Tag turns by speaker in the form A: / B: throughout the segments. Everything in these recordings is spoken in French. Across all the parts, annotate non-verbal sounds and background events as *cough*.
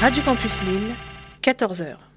A: Radio Campus Lille, 14h.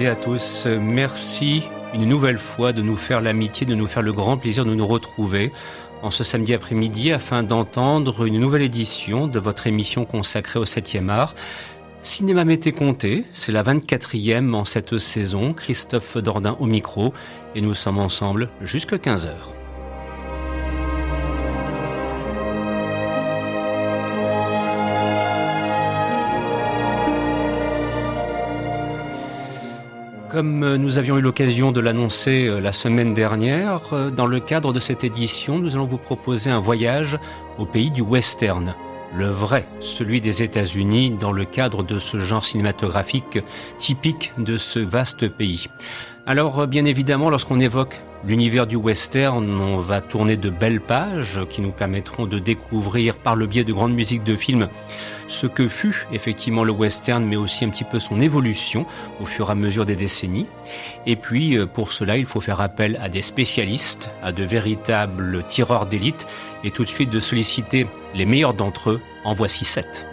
B: Et à tous. Merci une nouvelle fois de nous faire l'amitié, de nous faire le grand plaisir de nous retrouver en ce samedi après-midi afin d'entendre une nouvelle édition de votre émission consacrée au 7e art. Cinéma Mété Comté, c'est la 24e en cette saison. Christophe Dordain au micro et nous sommes ensemble jusqu'à 15h. Comme euh, nous avions eu l'occasion de l'annoncer euh, la semaine dernière, euh, dans le cadre de cette édition, nous allons vous proposer un voyage au pays du western. Le vrai, celui des États-Unis, dans le cadre de ce genre cinématographique typique de ce vaste pays. Alors, bien évidemment, lorsqu'on évoque l'univers du western, on va tourner de belles pages qui nous permettront de découvrir par le biais de grandes musiques de films ce que fut effectivement le western, mais aussi un petit peu son évolution au fur et à mesure des décennies. Et puis, euh, pour cela, il faut faire appel à des spécialistes, à de véritables tireurs d'élite, et tout de suite de solliciter les meilleurs d'entre eux. En voici sept.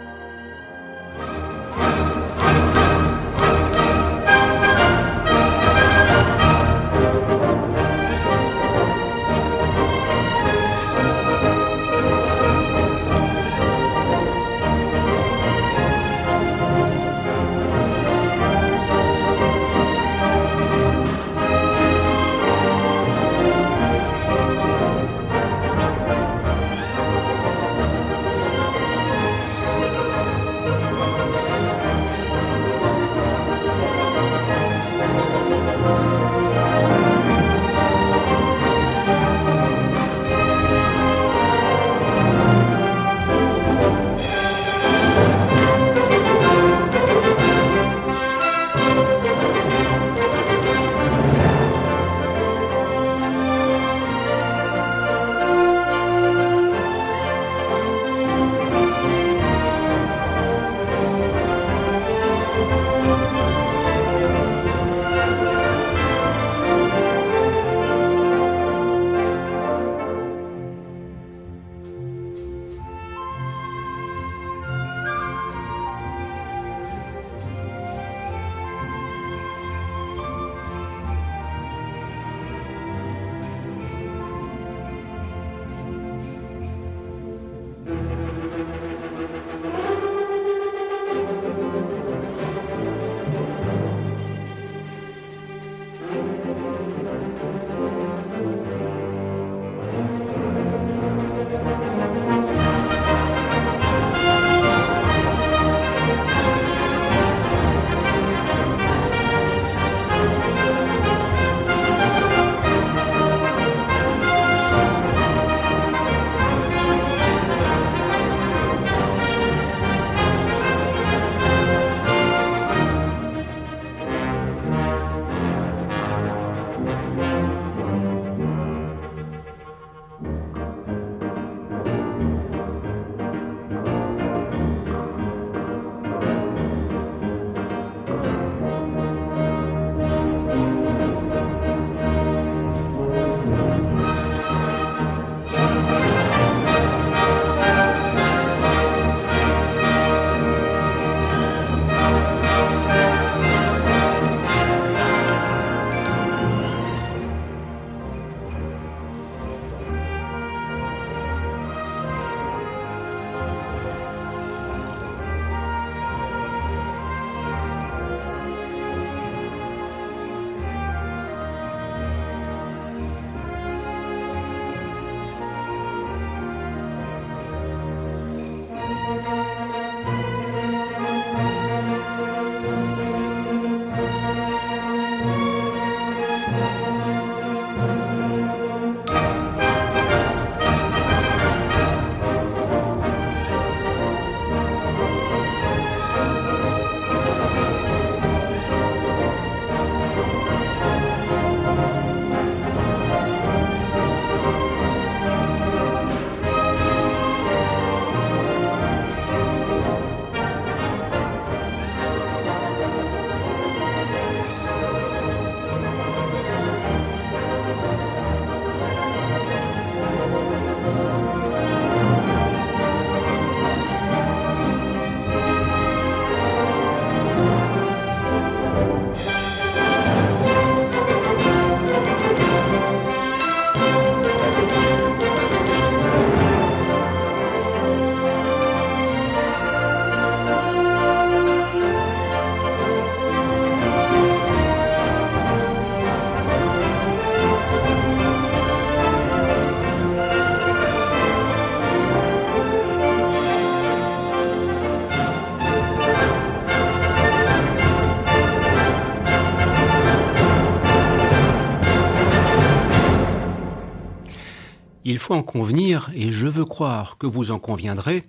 B: Convenir, et je veux croire que vous en conviendrez,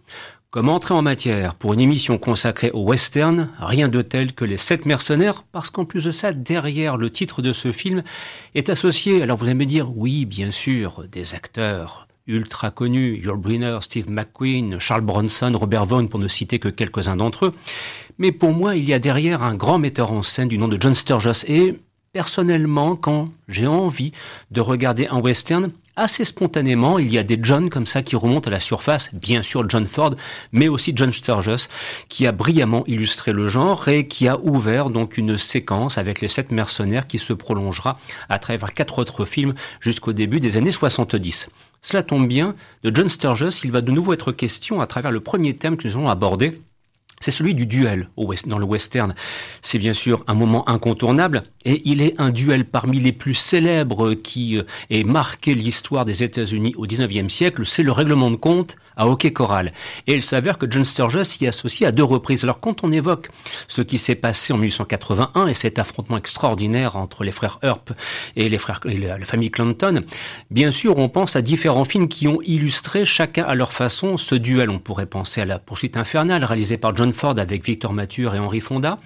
B: comme entrée en matière pour une émission consacrée au western, rien de tel que les sept mercenaires, parce qu'en plus de ça, derrière le titre de ce film est associé, alors vous allez me dire, oui, bien sûr, des acteurs ultra connus, Yul Brynner, Steve McQueen, Charles Bronson, Robert Vaughn, pour ne citer que quelques-uns d'entre eux. Mais pour moi, il y a derrière un grand metteur en scène du nom de John Sturges, et personnellement, quand j'ai envie de regarder un western, assez spontanément, il y a des John comme ça qui remontent à la surface, bien sûr John Ford, mais aussi John Sturges, qui a brillamment illustré le genre et qui a ouvert donc une séquence avec les sept mercenaires qui se prolongera à travers quatre autres films jusqu'au début des années 70. Cela tombe bien, de John Sturges, il va de nouveau être question à travers le premier thème que nous allons aborder, c'est celui du duel dans le western. C'est bien sûr un moment incontournable et il est un duel parmi les plus célèbres qui euh, ait marqué l'histoire des États-Unis au XIXe siècle. C'est le règlement de compte à Hockey Coral. Et il s'avère que John Sturges s'y associe à deux reprises. Alors quand on évoque ce qui s'est passé en 1881 et cet affrontement extraordinaire entre les frères Earp et les frères et la famille Clanton, bien sûr on pense à différents films qui ont illustré chacun à leur façon ce duel. On pourrait penser à la poursuite infernale réalisée par John Ford avec Victor Mature et Henry Fonda.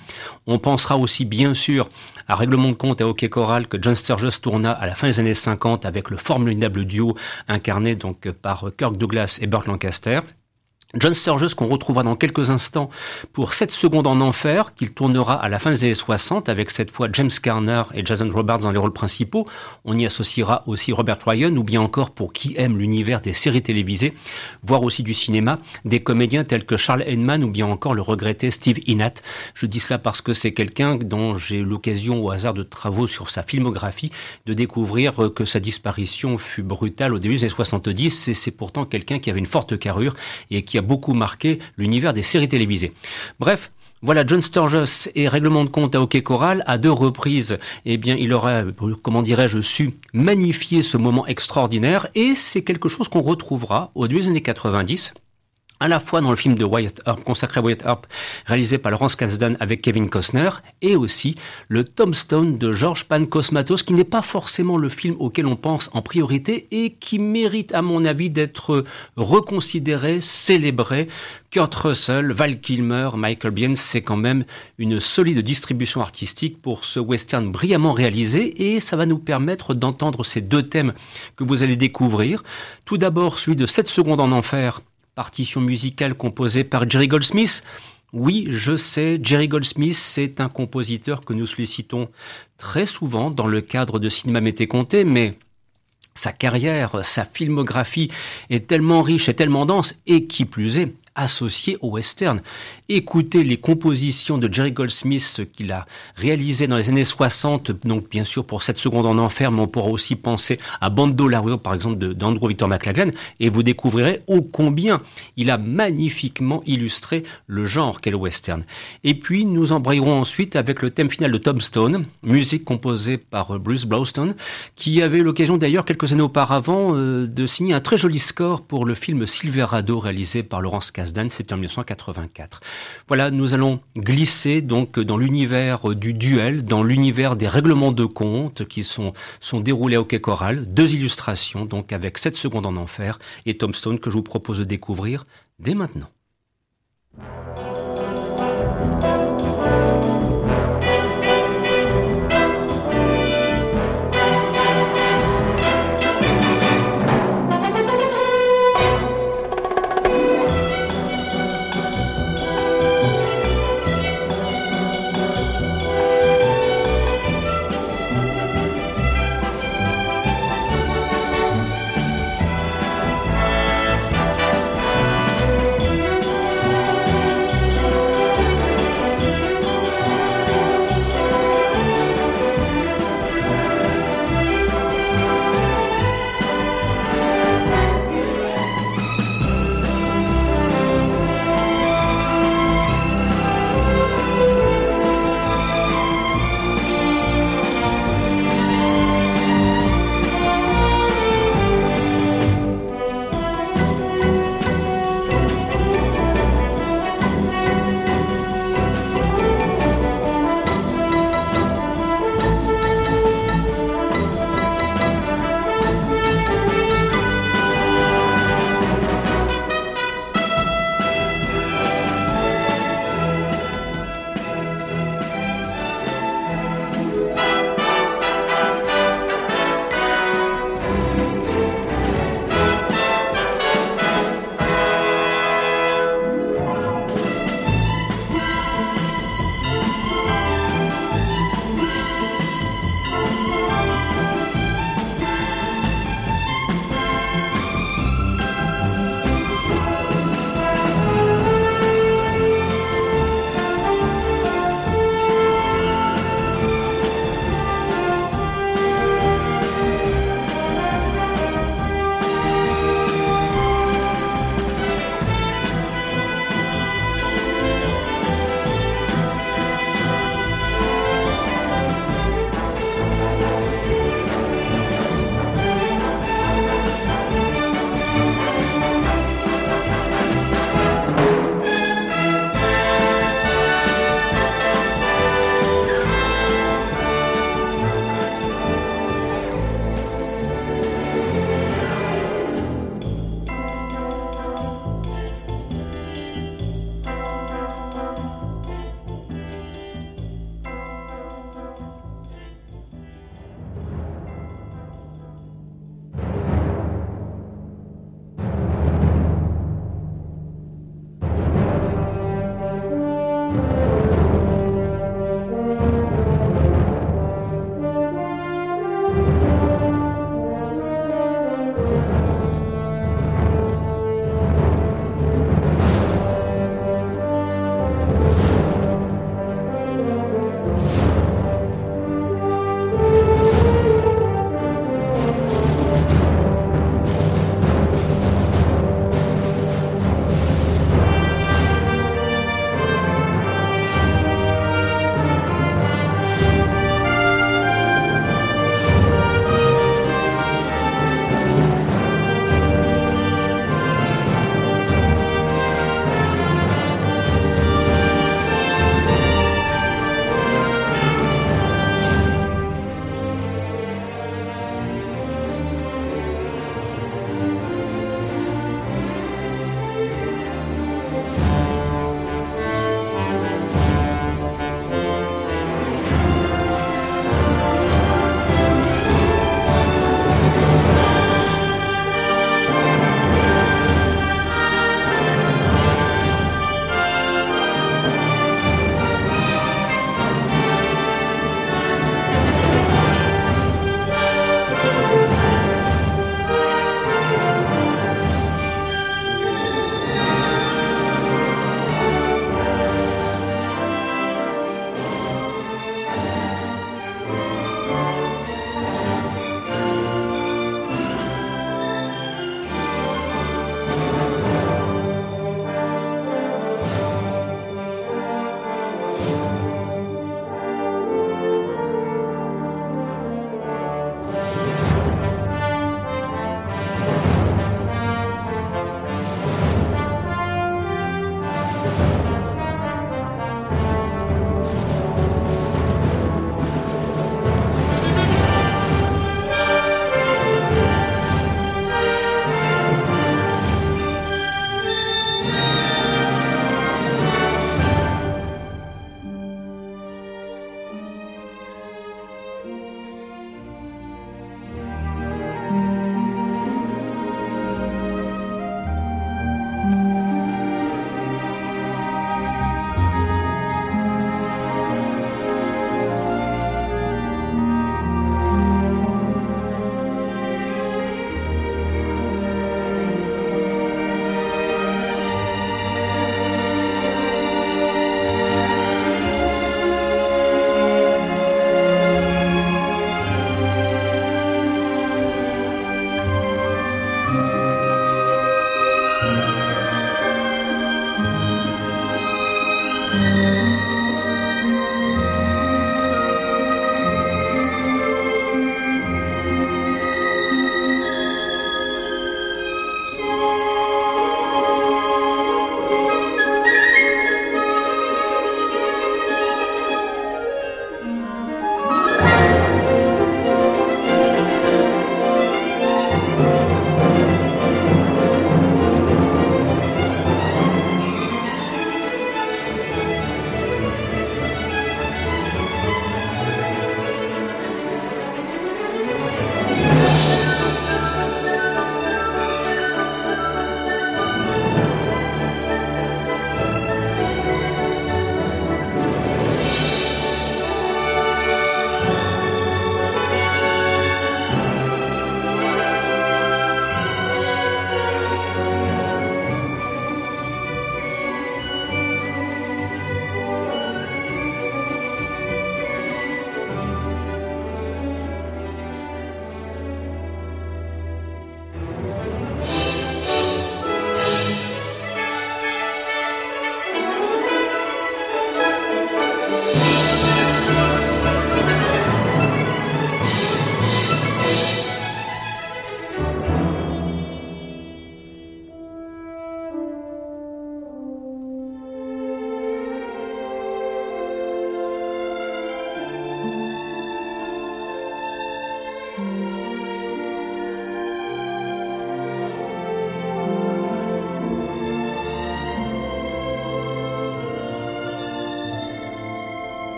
B: On pensera aussi bien sûr à Règlement de compte à Hockey Choral que John Sturges tourna à la fin des années 50 avec le formidable duo incarné donc par Kirk Douglas et Burt Lancaster. John Sturges qu'on retrouvera dans quelques instants pour 7 secondes en enfer, qu'il tournera à la fin des années 60 avec cette fois James Garner et Jason Robards dans les rôles principaux. On y associera aussi Robert Ryan ou bien encore pour qui aime l'univers des séries télévisées, voire aussi du cinéma, des comédiens tels que Charles Edman ou bien encore le regretté Steve Inat. Je dis cela parce que c'est quelqu'un dont j'ai eu l'occasion au hasard de travaux sur sa filmographie de découvrir que sa disparition fut brutale au début des années 70 et c'est pourtant quelqu'un qui avait une forte carrure et qui a beaucoup marqué l'univers des séries télévisées. Bref, voilà, John Sturges et règlement de compte à Hockey Choral, à deux reprises, eh bien, il aurait, comment dirais-je, su magnifier ce moment extraordinaire, et c'est quelque chose qu'on retrouvera au début des années 90, à la fois dans le film de Wyatt Earp, consacré à Wyatt Earp, réalisé par Laurence Kasdan avec Kevin Costner, et aussi le Tombstone de George Pan Cosmatos, qui n'est pas forcément le film auquel on pense en priorité et qui mérite, à mon avis, d'être reconsidéré, célébré. Kurt Russell, Val Kilmer, Michael Biehn, c'est quand même une solide distribution artistique pour ce western brillamment réalisé, et ça va nous permettre d'entendre ces deux thèmes que vous allez découvrir. Tout d'abord, celui de 7 secondes en enfer, partition musicale composée par Jerry Goldsmith. Oui, je sais, Jerry Goldsmith, c'est un compositeur que nous sollicitons très souvent dans le cadre de Cinéma Mété Comté, mais sa carrière, sa filmographie est tellement riche et tellement dense, et qui plus est, associé au western. Écoutez les compositions de Jerry Goldsmith qu'il a réalisées dans les années 60, donc bien sûr pour 7 secondes en enfer, mais on pourra aussi penser à Bando Lario, par exemple, d'Andrew Victor McLaglen, et vous découvrirez ô combien il a magnifiquement illustré le genre qu'est le western. Et puis, nous embrayerons ensuite avec le thème final de Tombstone, musique composée par Bruce Blaustein, qui avait l'occasion d'ailleurs quelques années auparavant euh, de signer un très joli score pour le film Silverado réalisé par Laurence Cass c'était en 1984. Voilà, nous allons glisser donc dans l'univers du duel, dans l'univers des règlements de compte qui sont, déroulés au Quai Choral. Deux illustrations, donc avec 7 secondes en enfer et Tombstone que je vous propose de découvrir dès maintenant.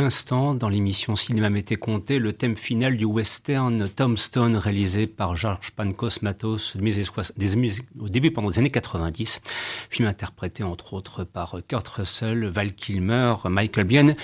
B: L'instant, dans l'émission Cinéma m'était compté, le thème final du western Tombstone réalisé par George Pancos Matos au début pendant les années 90. Film interprété entre autres par Kurt Russell, Val Kilmer, Michael Biehn,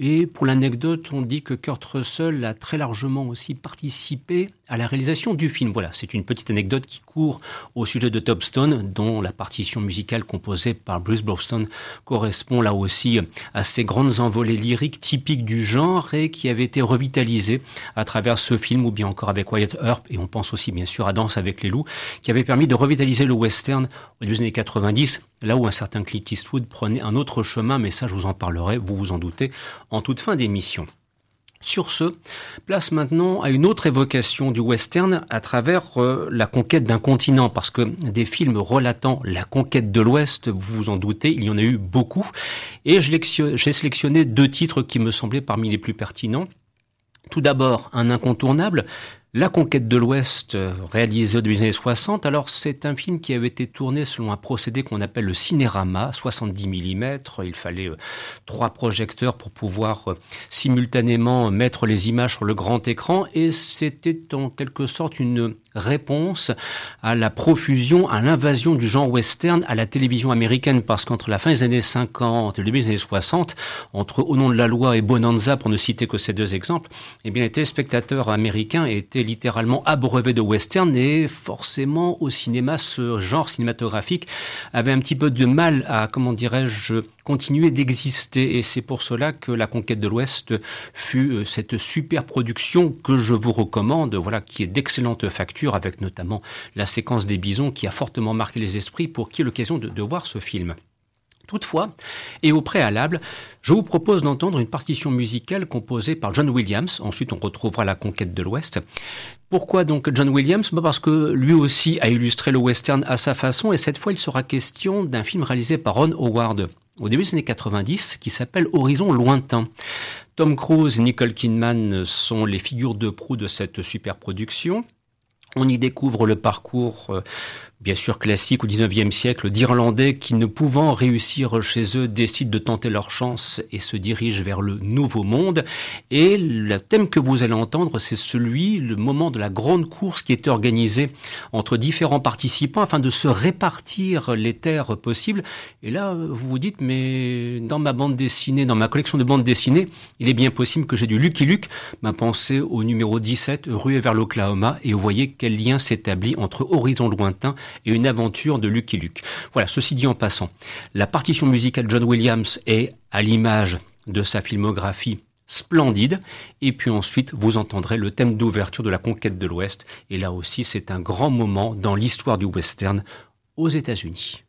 B: et pour l'anecdote, on dit que Kurt Russell a très largement aussi participé à la réalisation du film. Voilà, c'est une petite anecdote qui court au sujet de Topstone, dont la partition musicale composée par Bruce Blofstone correspond là aussi à ces grandes envolées lyriques typiques du genre et qui avait été revitalisée à travers ce film ou bien encore avec Wyatt Earp, et on pense aussi bien sûr à Danse avec les loups, qui avait permis de revitaliser le western au début des années 90 là où un certain Clint Eastwood prenait un autre chemin, mais ça je vous en parlerai, vous vous en doutez, en toute fin d'émission. Sur ce, place maintenant à une autre évocation du western à travers euh, la conquête d'un continent, parce que des films relatant la conquête de l'Ouest, vous vous en doutez, il y en a eu beaucoup, et j'ai sélectionné deux titres qui me semblaient parmi les plus pertinents. Tout d'abord, un incontournable, la conquête de l'Ouest, euh, réalisée au début des années 60, alors c'est un film qui avait été tourné selon un procédé qu'on appelle le cinérama, 70 mm. Il fallait euh, trois projecteurs pour pouvoir euh, simultanément mettre les images sur le grand écran et c'était en quelque sorte une réponse à la profusion, à l'invasion du genre western à la télévision américaine parce qu'entre la fin des années 50 et le début des années 60, entre Au nom de la loi et Bonanza, pour ne citer que ces deux exemples, eh bien les téléspectateurs américains étaient littéralement abreuvé de western et forcément au cinéma, ce genre cinématographique avait un petit peu de mal à, comment dirais-je, continuer d'exister. Et c'est pour cela que La Conquête de l'Ouest fut euh, cette super production que je vous recommande, voilà, qui est d'excellente facture, avec notamment la séquence des bisons qui a fortement marqué les esprits pour qui l'occasion de voir ce film. Toutefois, et au préalable, je vous propose d'entendre une partition musicale composée par John Williams. Ensuite, on retrouvera la conquête de l'Ouest. Pourquoi donc John Williams? Bah, Parce que lui aussi a illustré le western à sa façon, et cette fois, il sera question d'un film réalisé par Ron Howard au début des années 90 qui s'appelle Horizon lointain. Tom Cruise et Nicole Kidman sont les figures de proue de cette super production. On y découvre le parcours euh, bien sûr classique au XIXe siècle, d'Irlandais qui, ne pouvant réussir chez eux, décident de tenter leur chance et se dirigent vers le nouveau monde. Et le thème que vous allez entendre, c'est celui, le moment de la grande course qui est organisée entre différents participants afin de se répartir les terres possibles. Et là, vous vous dites, mais dans ma bande dessinée, dans ma collection de bandes dessinées, il est bien possible que j'ai du Lucky Luke, ma pensée au numéro 17, rue vers l'Oklahoma, et vous voyez quel lien s'établit entre Horizon lointain et une aventure de Lucky Luke. Voilà, ceci dit en passant, la partition musicale John Williams est à l'image de sa filmographie splendide. Et puis ensuite, vous entendrez le thème d'ouverture de la conquête de l'Ouest. Et là aussi, c'est un grand moment dans l'histoire du western aux États-Unis.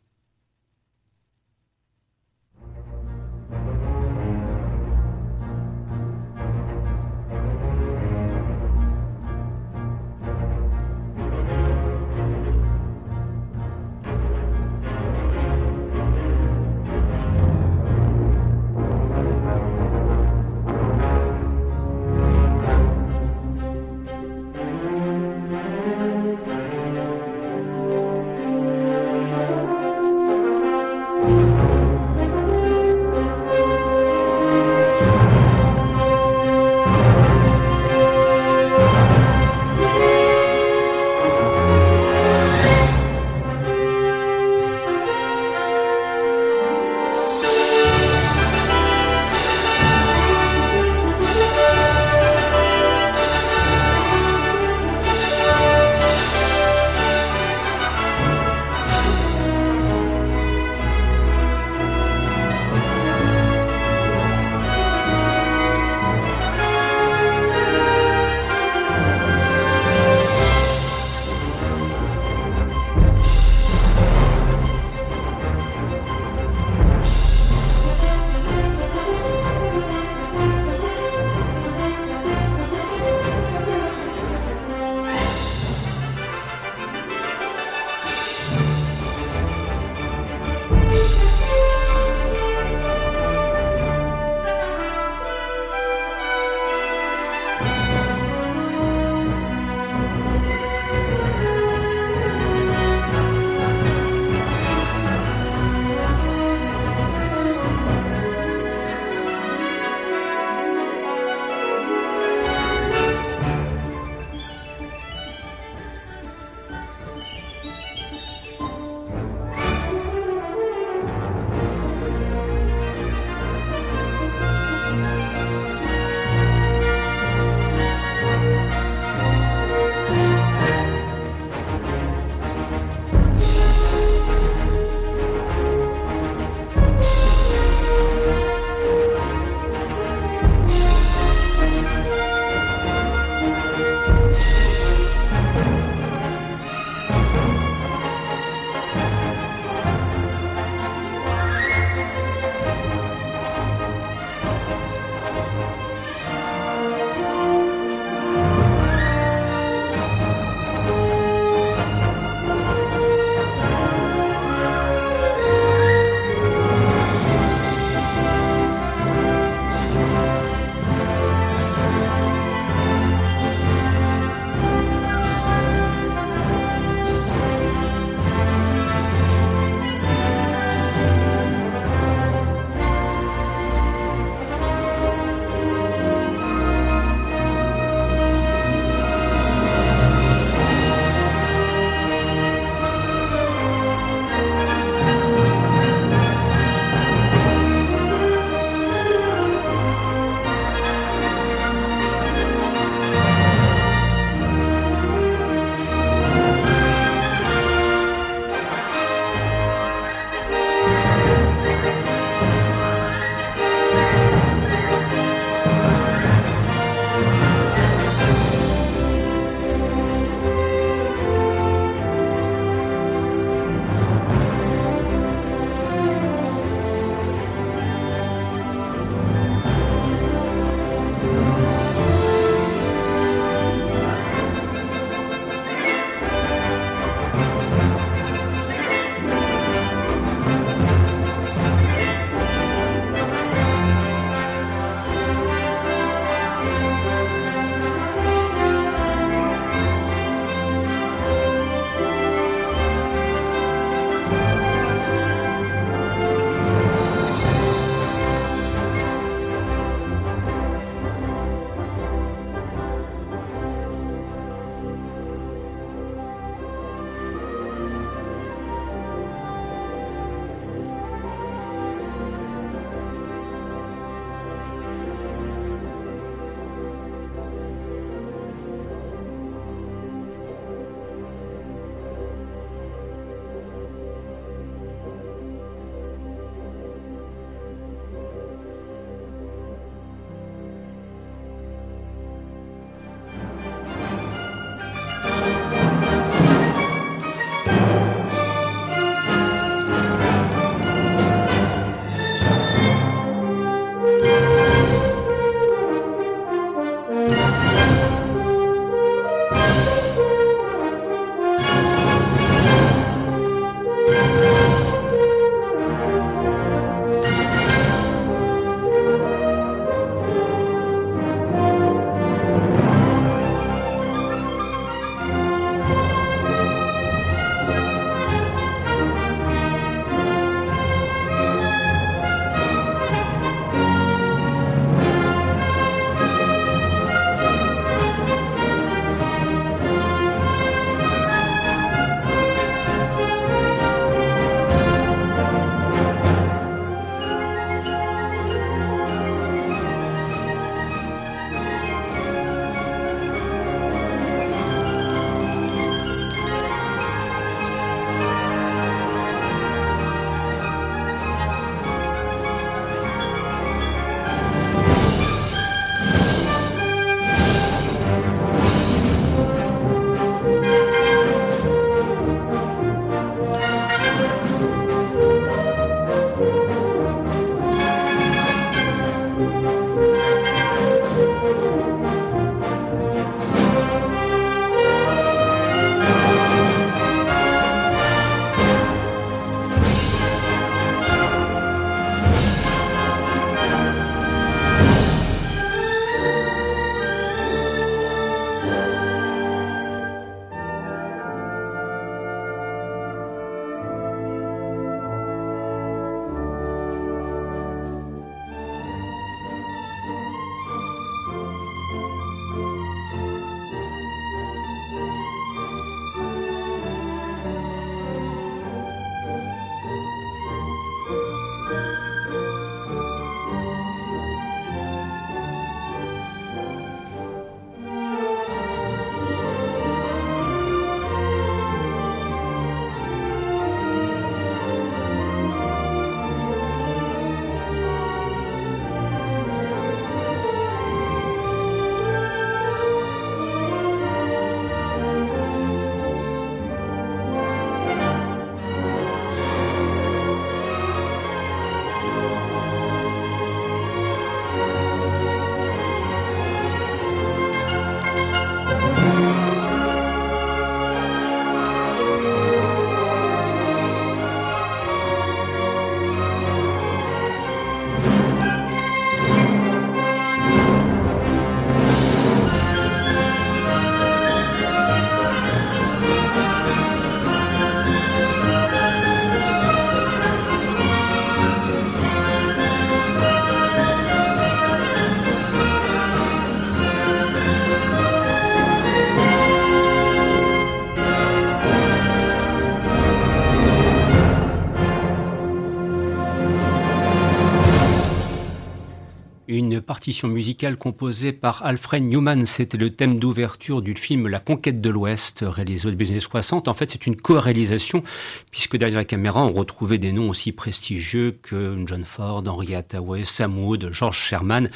B: Partition musicale composée par Alfred Newman. C'était le thème d'ouverture du film La Conquête de l'Ouest, réalisé au début des années 60. En fait, c'est une co-réalisation, puisque derrière la caméra, on retrouvait des noms aussi prestigieux que John Ford, Henry Hathaway, Sam Wood, George Sherman.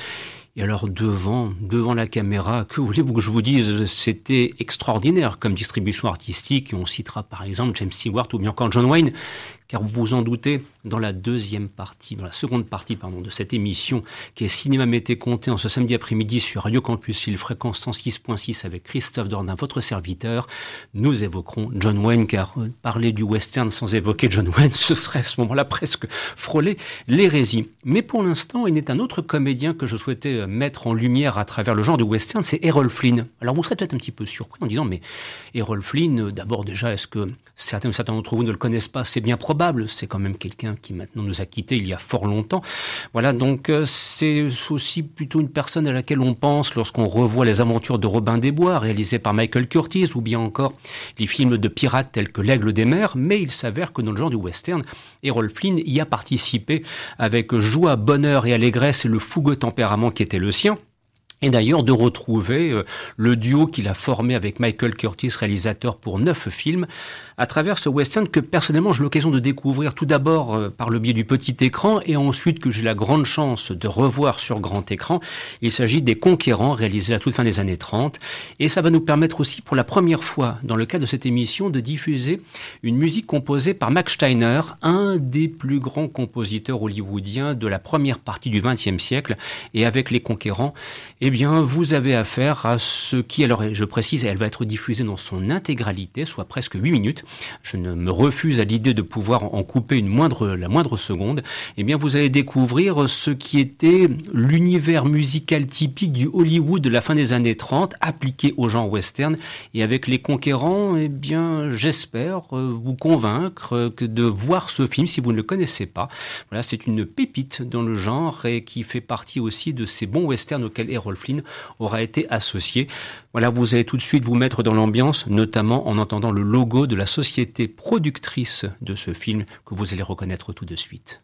B: Et alors devant, devant la caméra, que voulez-vous que je vous dise? C'était extraordinaire comme distribution artistique. on citera par exemple James Stewart ou bien encore John Wayne, car vous vous en doutez, dans la deuxième partie, dans la seconde partie pardon, de cette émission, qui est Cinéma Mété Compté en ce samedi après-midi sur Radio Campus Lille, fréquence 106.6 avec Christophe Dordain, votre serviteur, nous évoquerons John Wayne, car euh, parler du western sans évoquer John Wayne, *laughs* ce serait à ce moment-là presque frôler l'hérésie. Mais pour l'instant, il est un autre comédien que je souhaitais euh, mettre en lumière à travers le genre du western, c'est Errol Flynn. Alors vous serez peut-être un petit peu surpris en disant, mais Errol Flynn, euh, d'abord déjà, est-ce que certains, certains d'entre vous ne le connaissent pas C'est bien probable c'est quand même quelqu'un qui maintenant nous a quittés il y a fort longtemps. Voilà, donc euh, c'est aussi plutôt une personne à laquelle on pense lorsqu'on revoit les aventures de Robin des Bois, réalisées par Michael Curtis, ou bien encore les films de pirates tels que L'Aigle des Mers. Mais il s'avère que dans le genre du western, Errol Flynn y a participé avec joie, bonheur et allégresse et le fougueux tempérament qui était le sien. Et d'ailleurs de retrouver euh, le duo qu'il a formé avec Michael Curtis, réalisateur pour neuf films, à travers ce western que personnellement j'ai l'occasion de découvrir tout d'abord euh, par le biais du petit écran et ensuite que j'ai la grande chance de revoir sur grand écran. Il s'agit des Conquérants réalisés à toute fin des années 30 et ça va nous permettre aussi pour la première fois dans le cadre de cette émission de diffuser une musique composée par Max Steiner, un des plus grands compositeurs hollywoodiens de la première partie du XXe siècle. Et avec les Conquérants, eh bien vous avez affaire à ce qui, alors je précise, elle va être diffusée dans son intégralité, soit presque 8 minutes, je ne me refuse à l'idée de pouvoir en couper une moindre, la moindre seconde, eh bien vous allez découvrir ce qui était l'univers musical typique du Hollywood de la fin des années 30, appliqué au genre western, et avec les conquérants, eh bien j'espère euh, vous convaincre de voir ce film si vous ne le connaissez pas. Voilà, c'est une pépite dans le genre et qui fait partie aussi de ces bons westerns auxquels Errol Flynn aura été associé. Voilà, vous allez tout de suite vous mettre dans l'ambiance, notamment en entendant le logo de la société productrice de ce film que vous allez reconnaître tout de suite.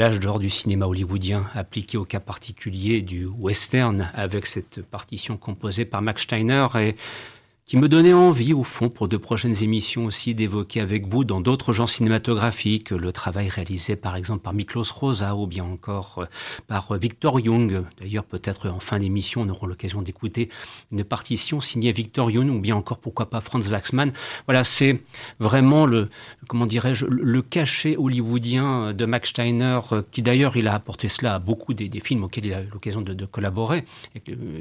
B: L'âge d'or du cinéma hollywoodien appliqué au cas particulier du western avec cette partition composée par Max Steiner et qui me donnait envie, au fond, pour de prochaines émissions aussi, d'évoquer avec vous, dans d'autres genres cinématographiques, le travail réalisé par exemple par Miklos Rosa ou bien encore euh, par Victor Young. D'ailleurs, peut-être en fin d'émission, on aura l'occasion d'écouter une partition signée Victor Young ou bien encore, pourquoi pas, Franz Waxman. Voilà, c'est vraiment le, comment dirais-je, le cachet hollywoodien de Max Steiner, euh, qui d'ailleurs, il a apporté cela à beaucoup des, films auxquels il a l'occasion de, collaborer,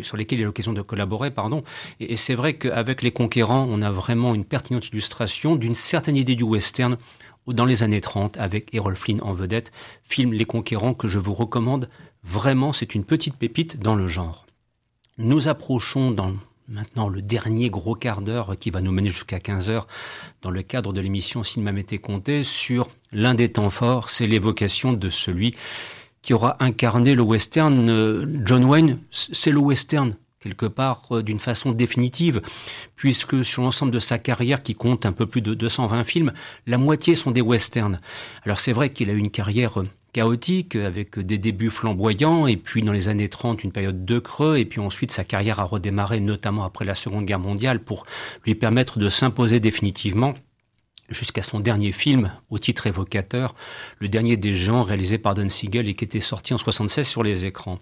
B: sur lesquels il a l'occasion de collaborer, pardon. Et, et c'est vrai qu'avec les Conquérants, on a vraiment une pertinente illustration d'une certaine idée du western dans les années 30 avec Errol Flynn en vedette, film Les Conquérants que je vous recommande. Vraiment, c'est une petite pépite dans le genre. Nous approchons maintenant le dernier gros quart d'heure qui va nous mener jusqu'à 15 heures dans le cadre de l'émission Cinéma Mété Comté sur l'un des temps forts, c'est l'évocation de celui qui aura incarné le western. Euh, John Wayne, c'est le western quelque part euh, d'une façon définitive, puisque sur l'ensemble de sa carrière, qui compte un peu plus de 220 films, la moitié sont des westerns. Alors c'est vrai qu'il a eu une carrière euh, chaotique, avec des débuts flamboyants, et puis dans les années 30, une période de creux, et puis ensuite sa carrière a redémarré, notamment après la Seconde Guerre mondiale, pour lui permettre de s'imposer définitivement jusqu'à son dernier film au titre évocateur, le dernier des gens réalisé par Don Siegel et qui était sorti en 76 sur les écrans.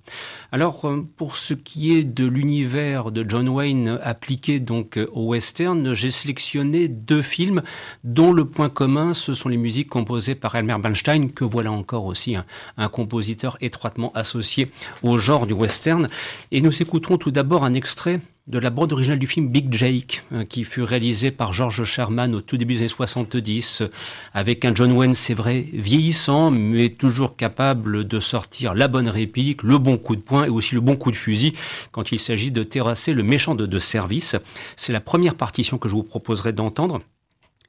B: Alors euh, pour ce qui est de l'univers de John Wayne appliqué donc euh, au western, j'ai sélectionné deux films dont le point commun ce sont les musiques composées par Elmer Bernstein que voilà encore aussi un, un compositeur étroitement associé au genre du western et nous écouterons tout d'abord un extrait de la bande originale du film Big Jake, euh, qui fut réalisé par George Sherman au tout début des années 70, euh, avec un John Wayne, c'est vrai, vieillissant, mais toujours capable de sortir la bonne réplique, le bon coup de poing et aussi le bon coup de fusil quand il s'agit de terrasser le méchant de, de service. C'est la première partition que je vous proposerai d'entendre.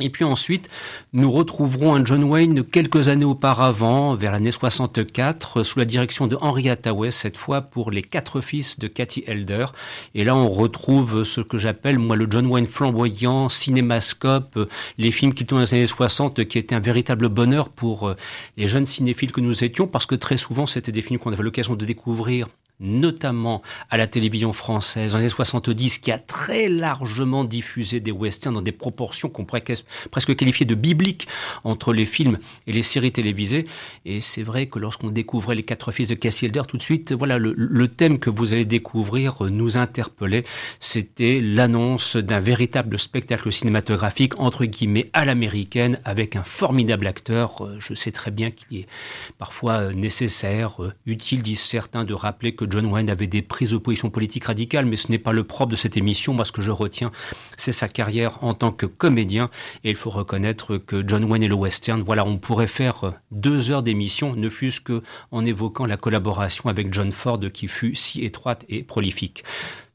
B: Et puis ensuite, nous retrouverons un John Wayne quelques années auparavant, vers l'année 64, sous la direction de Henry Hathaway, cette fois pour les quatre fils de Cathy Elder. Et là, on retrouve ce que j'appelle, moi, le John Wayne flamboyant, cinémascope, les films qui tournent dans les années 60, qui étaient un véritable bonheur pour les jeunes cinéphiles que nous étions, parce que très souvent, c'était des films qu'on avait l'occasion de découvrir notamment à la télévision française dans les années 70, qui a très largement diffusé des westerns dans des proportions qu'on pourrait presque qualifier de bibliques entre les films et les séries télévisées. Et c'est vrai que lorsqu'on découvrait les quatre fils de Cassie tout de suite, voilà, le, thème que vous allez découvrir nous interpellait. C'était l'annonce d'un véritable spectacle cinématographique, entre guillemets, à l'américaine, avec un formidable acteur. Euh, je sais très bien qu'il est parfois euh, nécessaire, euh, utile, disent certains, de rappeler que John Wayne avait des prises de position politique radicales, mais ce n'est pas le propre de cette émission. Moi, ce que je retiens, c'est sa carrière en tant que comédien. Et il faut reconnaître que John Wayne et le western, voilà, on pourrait faire deux heures d'émission, ne fût-ce qu'en évoquant la collaboration avec John Ford qui fut si étroite et prolifique.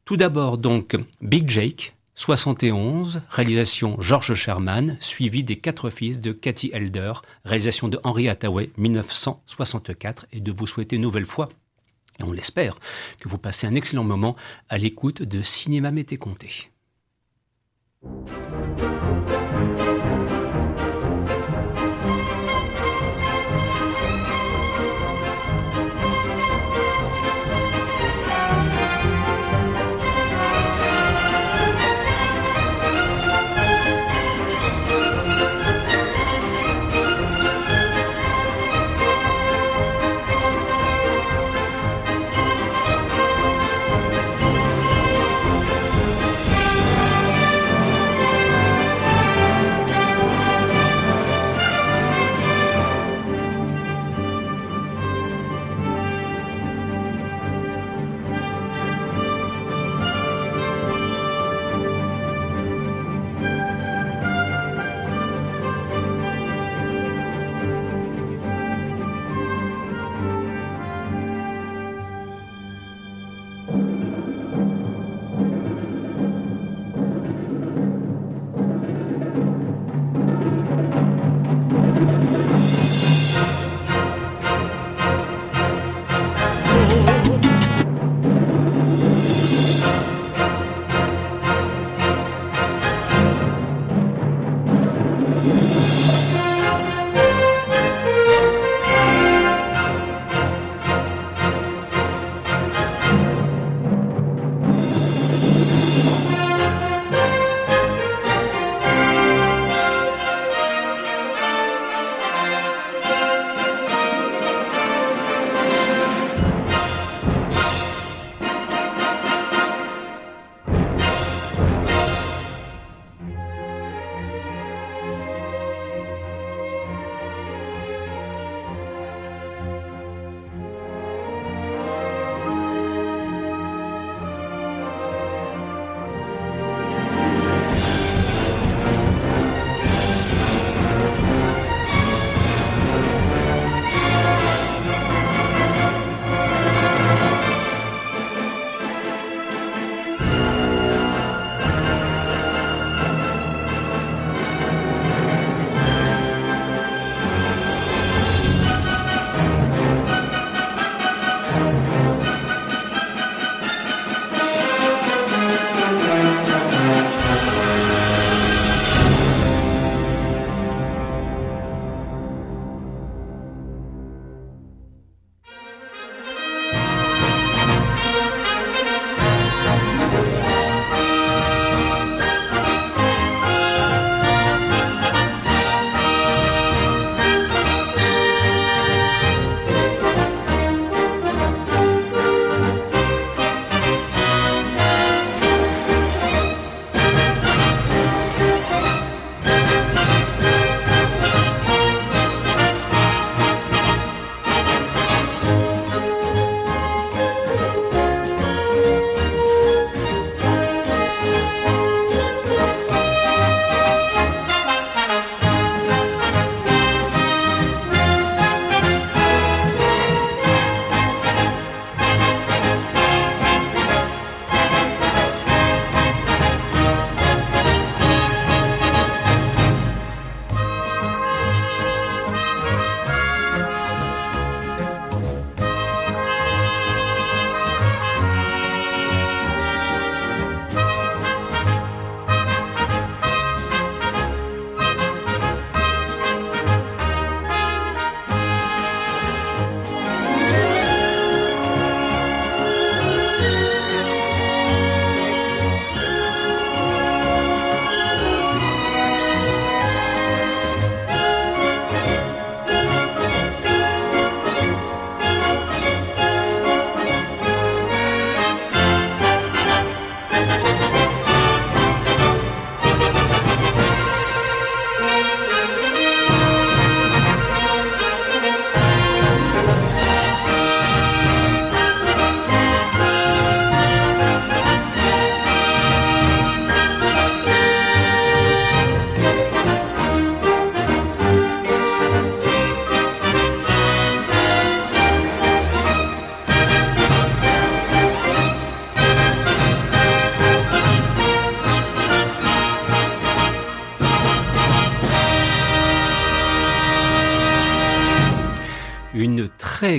B: Tout d'abord, donc, Big Jake, 71, réalisation George Sherman, suivi des quatre fils de Cathy Elder, réalisation de Henry Hathaway, 1964, et de vous souhaiter une nouvelle fois on l'espère, que vous passez un excellent moment à l'écoute de Cinéma Mété Comté.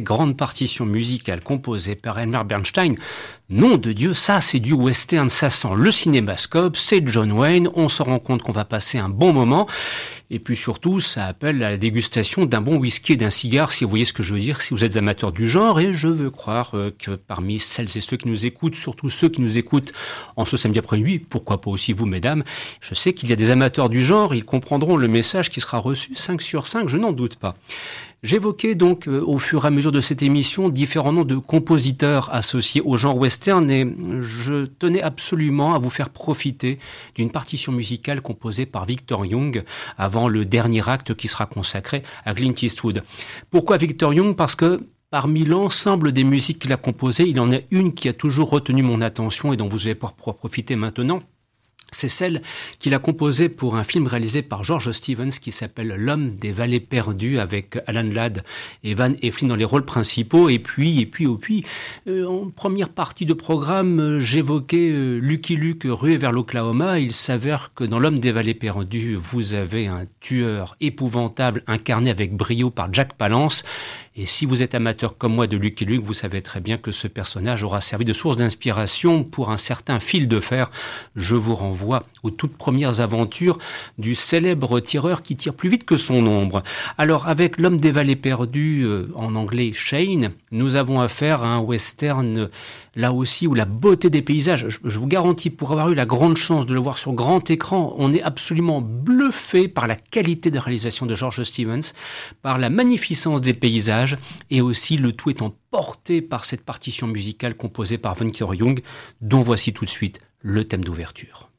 B: Grande partition musicale composée par Elmer Bernstein. Nom de Dieu, ça c'est du western, ça sent le cinémascope, c'est John Wayne, on se rend compte qu'on va passer un bon moment. Et puis surtout, ça appelle à la dégustation d'un bon whisky et d'un cigare, si vous voyez ce que je veux dire, si vous êtes amateur du genre. Et je veux croire euh, que parmi celles et ceux qui nous écoutent, surtout ceux qui nous écoutent en ce samedi après-midi, pourquoi pas aussi vous, mesdames, je sais qu'il y a des amateurs du genre, ils comprendront le message qui sera reçu 5 sur 5, je n'en doute pas. J'évoquais donc euh, au fur et à mesure de cette émission différents noms de compositeurs associés au genre western et je tenais absolument à vous faire profiter d'une partition musicale composée par Victor Young avant le dernier acte qui sera consacré à Clint Eastwood. Pourquoi Victor Young? Parce que Parmi l'ensemble des musiques qu'il a composées, il en a une qui a toujours retenu mon attention et dont vous allez pouvoir profiter maintenant c'est celle qu'il a composée pour un film réalisé par George Stevens qui s'appelle L'homme des vallées perdues avec Alan Ladd et Van Eflin dans les rôles principaux. Et puis, et puis, et puis, euh, en première partie de programme, j'évoquais euh, Lucky Luke rué vers l'Oklahoma. Il s'avère que dans L'homme des vallées perdues, vous avez un tueur épouvantable incarné avec brio par Jack Palance. Et si vous êtes amateur comme moi de Lucky Luke, vous savez très bien que ce personnage aura servi de source d'inspiration pour un certain fil de fer. Je vous renvoie aux toutes premières aventures du célèbre tireur qui tire plus vite que son ombre. Alors avec L'homme des vallées perdues, euh, en anglais Shane, nous avons affaire à un western là aussi où la beauté des paysages, je, vous garantis, pour avoir eu la grande chance de le voir sur grand écran, on est absolument bluffé par la qualité de réalisation de George Stevens, par la magnificence des paysages, et aussi le tout étant porté par cette partition musicale composée par Venker Young, dont voici tout de suite le thème d'ouverture.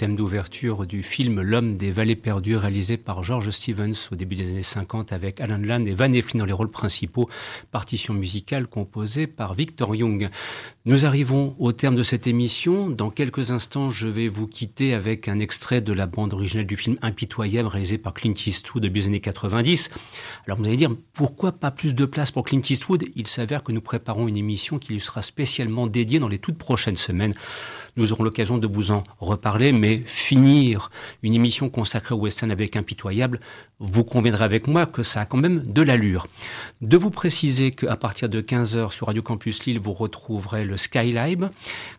B: Thème d'ouverture du film L'homme des vallées perdues réalisé par George Stevens au début des années 50 avec Alan Land et Van Eflin dans les rôles principaux, partition musicale composée par Victor Young. Nous arrivons au terme de cette émission. Dans quelques instants, je vais vous quitter avec un extrait de la bande originale du film Impitoyable réalisé par Clint Eastwood depuis les années 90. Alors vous allez dire, pourquoi pas plus de place pour Clint Eastwood? Il s'avère que nous préparons une émission qui lui sera spécialement dédiée dans les toutes prochaines semaines. Nous aurons l'occasion de vous en reparler, mais finir une émission consacrée au western avec Impitoyable, vous conviendrez avec moi que ça a quand même de l'allure. De vous préciser qu'à partir de 15h sur Radio Campus Lille, vous retrouverez le Skylive.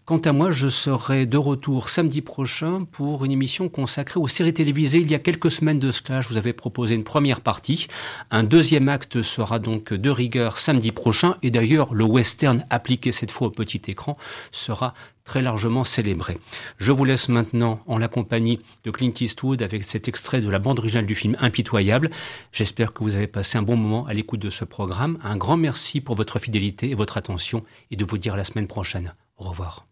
B: Quant à moi, je serai de retour samedi prochain pour une émission consacrée aux séries télévisées. Il y a quelques semaines de cela, je vous avais proposé une première partie. Un deuxième acte sera donc de rigueur samedi prochain. Et d'ailleurs, le western appliqué cette fois au petit écran sera très largement célébré. Je vous laisse maintenant en la compagnie de Clint Eastwood avec cet extrait de la bande originale du film J'espère que vous avez passé un bon moment à l'écoute de ce programme. Un grand merci pour votre fidélité et votre attention et de vous dire à la semaine prochaine. Au revoir.